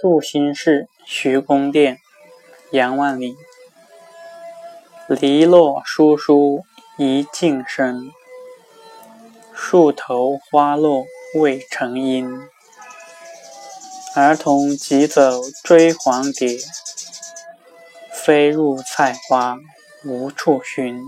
宿新市徐公店杨万里。篱落疏疏一径深树头花落未成阴儿童急走追黄蝶飞入菜花无处寻